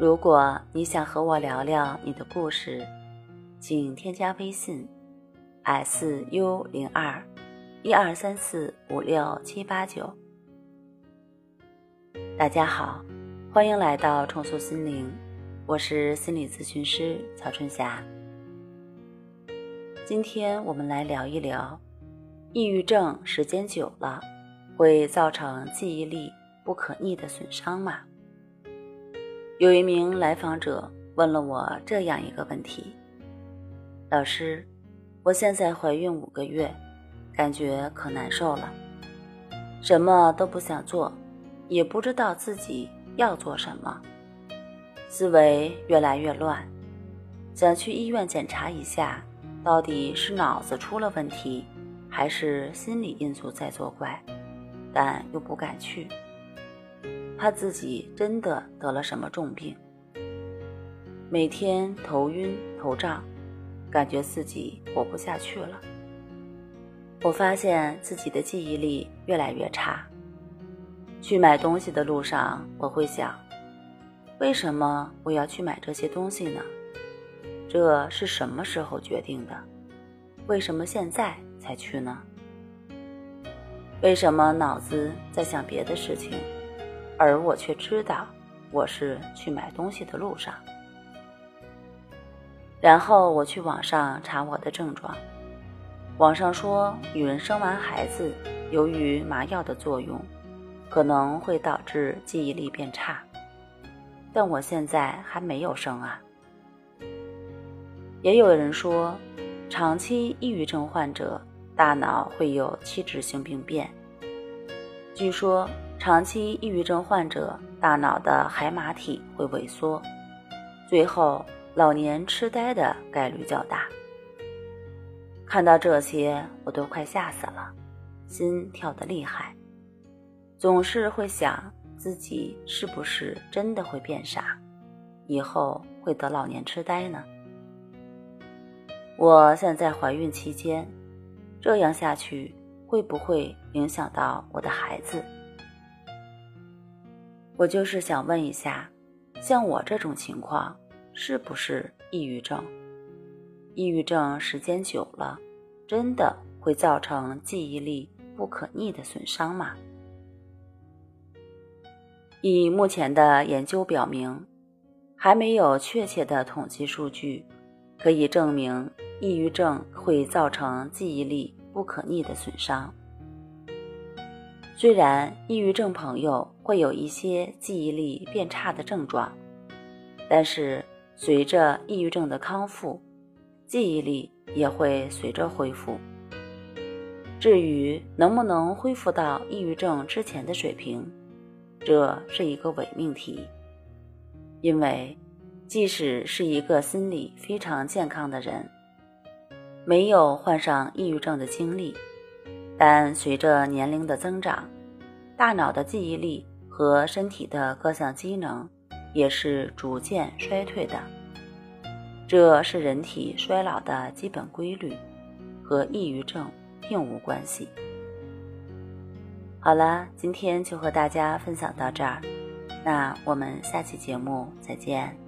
如果你想和我聊聊你的故事，请添加微信：s u 零二一二三四五六七八九。大家好，欢迎来到重塑心灵，我是心理咨询师曹春霞。今天我们来聊一聊，抑郁症时间久了会造成记忆力不可逆的损伤吗？有一名来访者问了我这样一个问题：“老师，我现在怀孕五个月，感觉可难受了，什么都不想做，也不知道自己要做什么，思维越来越乱，想去医院检查一下，到底是脑子出了问题，还是心理因素在作怪，但又不敢去。”怕自己真的得了什么重病，每天头晕头胀，感觉自己活不下去了。我发现自己的记忆力越来越差。去买东西的路上，我会想：为什么我要去买这些东西呢？这是什么时候决定的？为什么现在才去呢？为什么脑子在想别的事情？而我却知道，我是去买东西的路上。然后我去网上查我的症状，网上说女人生完孩子，由于麻药的作用，可能会导致记忆力变差。但我现在还没有生啊。也有人说，长期抑郁症患者大脑会有器质性病变。据说。长期抑郁症患者大脑的海马体会萎缩，最后老年痴呆的概率较大。看到这些，我都快吓死了，心跳得厉害，总是会想自己是不是真的会变傻，以后会得老年痴呆呢？我现在怀孕期间，这样下去会不会影响到我的孩子？我就是想问一下，像我这种情况是不是抑郁症？抑郁症时间久了，真的会造成记忆力不可逆的损伤吗？以目前的研究表明，还没有确切的统计数据可以证明抑郁症会造成记忆力不可逆的损伤。虽然抑郁症朋友会有一些记忆力变差的症状，但是随着抑郁症的康复，记忆力也会随着恢复。至于能不能恢复到抑郁症之前的水平，这是一个伪命题。因为即使是一个心理非常健康的人，没有患上抑郁症的经历。但随着年龄的增长，大脑的记忆力和身体的各项机能也是逐渐衰退的。这是人体衰老的基本规律，和抑郁症并无关系。好了，今天就和大家分享到这儿，那我们下期节目再见。